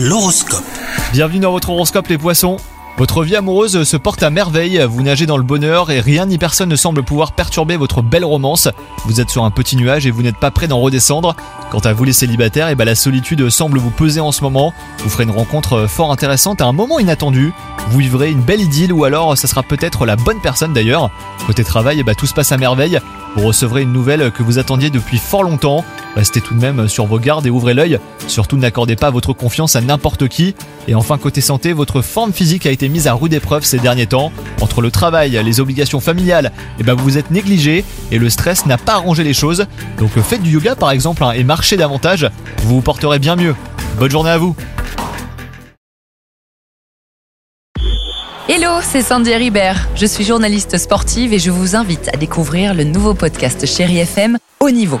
L'horoscope. Bienvenue dans votre horoscope les poissons. Votre vie amoureuse se porte à merveille, vous nagez dans le bonheur et rien ni personne ne semble pouvoir perturber votre belle romance. Vous êtes sur un petit nuage et vous n'êtes pas prêt d'en redescendre. Quant à vous les célibataires, et bah la solitude semble vous peser en ce moment. Vous ferez une rencontre fort intéressante à un moment inattendu. Vous vivrez une belle idylle ou alors ça sera peut-être la bonne personne d'ailleurs. Côté travail, bah tout se passe à merveille. Vous recevrez une nouvelle que vous attendiez depuis fort longtemps. Restez tout de même sur vos gardes et ouvrez l'œil. Surtout n'accordez pas votre confiance à n'importe qui. Et enfin côté santé, votre forme physique a été mise à rude épreuve ces derniers temps. Entre le travail, les obligations familiales, et bah vous vous êtes négligé et le stress n'a pas arrangé les choses. Donc faites du yoga par exemple hein, et marchez davantage, vous vous porterez bien mieux. Bonne journée à vous Hello, c'est Sandy Ribert. Je suis journaliste sportive et je vous invite à découvrir le nouveau podcast Chéri FM Haut Niveau.